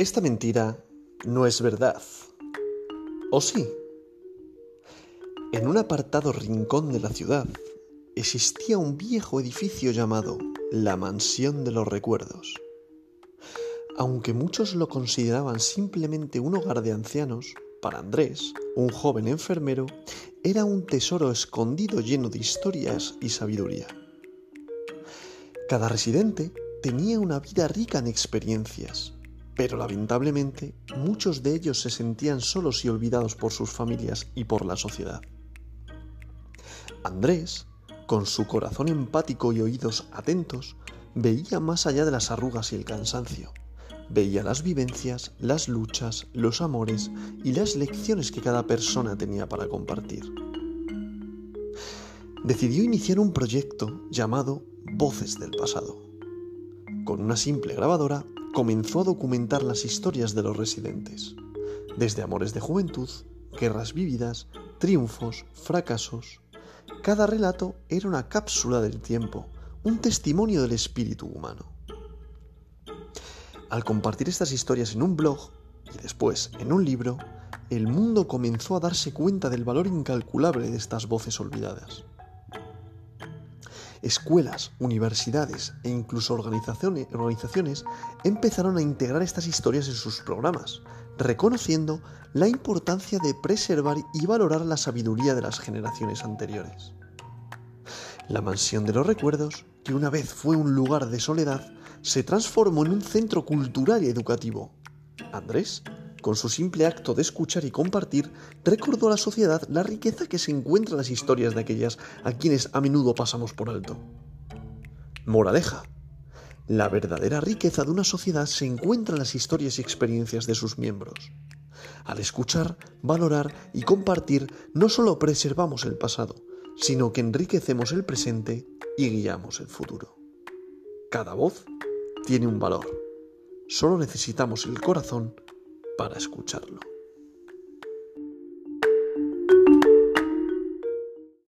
Esta mentira no es verdad. ¿O sí? En un apartado rincón de la ciudad existía un viejo edificio llamado la Mansión de los Recuerdos. Aunque muchos lo consideraban simplemente un hogar de ancianos, para Andrés, un joven enfermero, era un tesoro escondido lleno de historias y sabiduría. Cada residente tenía una vida rica en experiencias, pero lamentablemente muchos de ellos se sentían solos y olvidados por sus familias y por la sociedad. Andrés, con su corazón empático y oídos atentos, veía más allá de las arrugas y el cansancio. Veía las vivencias, las luchas, los amores y las lecciones que cada persona tenía para compartir. Decidió iniciar un proyecto llamado Voces del Pasado. Con una simple grabadora comenzó a documentar las historias de los residentes, desde amores de juventud, guerras vividas, triunfos, fracasos. Cada relato era una cápsula del tiempo, un testimonio del espíritu humano. Al compartir estas historias en un blog y después en un libro, el mundo comenzó a darse cuenta del valor incalculable de estas voces olvidadas. Escuelas, universidades e incluso organizaciones, empezaron a integrar estas historias en sus programas, reconociendo la importancia de preservar y valorar la sabiduría de las generaciones anteriores. La mansión de los recuerdos, que una vez fue un lugar de soledad, se transformó en un centro cultural y educativo. Andrés con su simple acto de escuchar y compartir, recordó a la sociedad la riqueza que se encuentra en las historias de aquellas a quienes a menudo pasamos por alto. Moraleja. La verdadera riqueza de una sociedad se encuentra en las historias y experiencias de sus miembros. Al escuchar, valorar y compartir, no solo preservamos el pasado, sino que enriquecemos el presente y guiamos el futuro. Cada voz tiene un valor. Solo necesitamos el corazón para escucharlo.